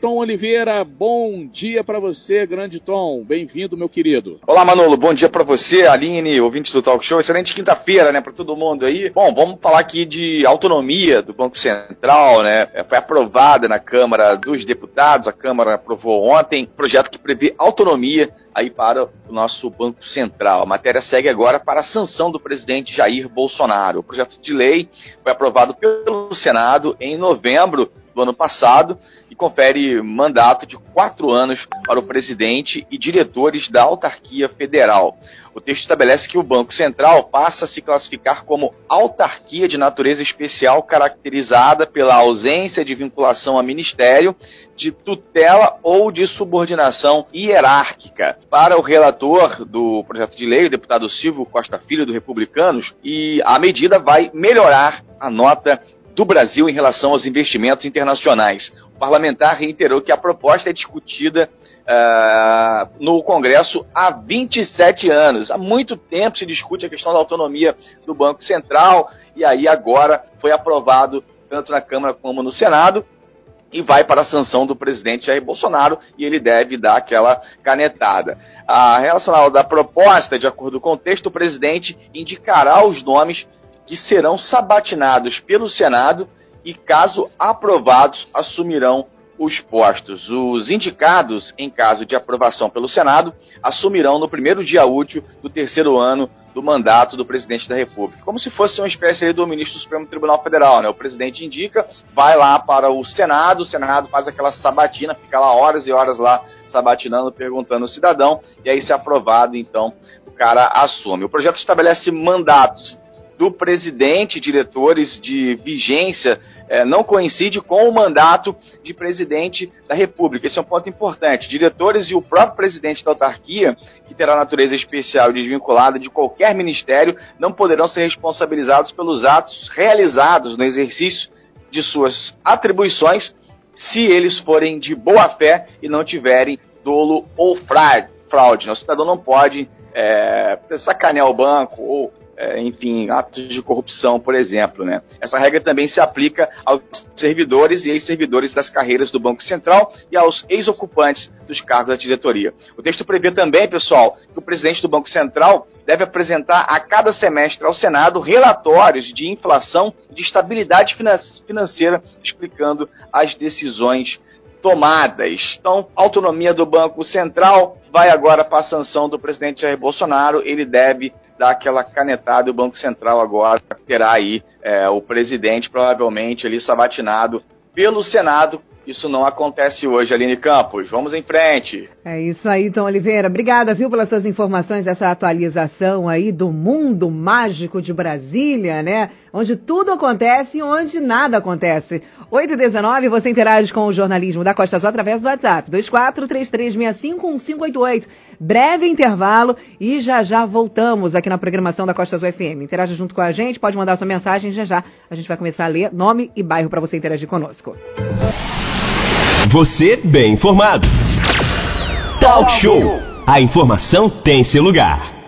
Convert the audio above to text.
Tom Oliveira, bom dia para você, grande Tom. Bem-vindo, meu querido. Olá, Manolo. Bom dia para você, Aline, ouvintes do Talk Show. Excelente quinta-feira, né, para todo mundo aí. Bom, vamos falar aqui de autonomia do Banco Central, né? É, foi aprovada na Câmara dos Deputados, a Câmara aprovou ontem, projeto que prevê autonomia aí para o nosso Banco Central. A matéria segue agora para a sanção do presidente Jair Bolsonaro. O projeto de lei foi aprovado pelo Senado em novembro ano passado e confere mandato de quatro anos para o presidente e diretores da autarquia federal. O texto estabelece que o Banco Central passa a se classificar como autarquia de natureza especial caracterizada pela ausência de vinculação a ministério, de tutela ou de subordinação hierárquica. Para o relator do projeto de lei, o deputado Silvio Costa Filho, do Republicanos, e a medida vai melhorar a nota do Brasil em relação aos investimentos internacionais. O parlamentar reiterou que a proposta é discutida uh, no Congresso há 27 anos. Há muito tempo se discute a questão da autonomia do Banco Central e aí agora foi aprovado tanto na Câmara como no Senado e vai para a sanção do presidente Jair Bolsonaro e ele deve dar aquela canetada. A relação da proposta, de acordo com o texto, o presidente indicará os nomes que serão sabatinados pelo Senado e, caso aprovados, assumirão os postos. Os indicados, em caso de aprovação pelo Senado, assumirão no primeiro dia útil do terceiro ano do mandato do presidente da República. Como se fosse uma espécie do ministro do Supremo Tribunal Federal, né? O presidente indica, vai lá para o Senado, o Senado faz aquela sabatina, fica lá horas e horas lá sabatinando, perguntando ao cidadão, e aí se aprovado, então, o cara assume. O projeto estabelece mandatos do presidente, diretores de vigência, é, não coincide com o mandato de presidente da República. Esse é um ponto importante. Diretores e o próprio presidente da autarquia, que terá natureza especial e desvinculada de qualquer ministério, não poderão ser responsabilizados pelos atos realizados no exercício de suas atribuições, se eles forem de boa fé e não tiverem dolo ou fraude. O cidadão não pode é, sacanear o banco ou enfim, atos de corrupção, por exemplo. Né? Essa regra também se aplica aos servidores e ex-servidores das carreiras do Banco Central e aos ex-ocupantes dos cargos da diretoria. O texto prevê também, pessoal, que o presidente do Banco Central deve apresentar a cada semestre ao Senado relatórios de inflação e de estabilidade financeira, explicando as decisões tomadas. Então, autonomia do Banco Central vai agora para a sanção do presidente Jair Bolsonaro. Ele deve dar aquela canetada e o Banco Central agora terá aí é, o presidente provavelmente ali sabatinado pelo Senado. Isso não acontece hoje, Aline Campos. Vamos em frente. É isso aí, Tom Oliveira. Obrigada, viu, pelas suas informações, essa atualização aí do mundo mágico de Brasília, né? Onde tudo acontece e onde nada acontece. 8 e 19 você interage com o jornalismo da Costa Azul através do WhatsApp. 2433651588. Breve intervalo e já já voltamos aqui na programação da Costa Azul FM. Interaja junto com a gente, pode mandar sua mensagem já já. A gente vai começar a ler nome e bairro para você interagir conosco. Você bem informado. Talk Show. A informação tem seu lugar.